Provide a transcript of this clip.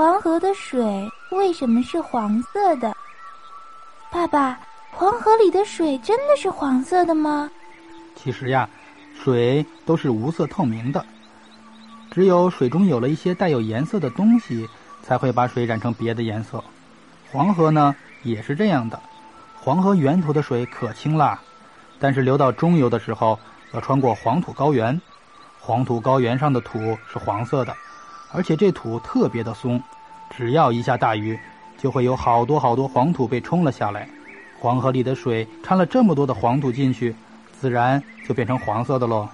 黄河的水为什么是黄色的？爸爸，黄河里的水真的是黄色的吗？其实呀，水都是无色透明的，只有水中有了一些带有颜色的东西，才会把水染成别的颜色。黄河呢也是这样的，黄河源头的水可清啦，但是流到中游的时候要穿过黄土高原，黄土高原上的土是黄色的。而且这土特别的松，只要一下大雨，就会有好多好多黄土被冲了下来。黄河里的水掺了这么多的黄土进去，自然就变成黄色的喽。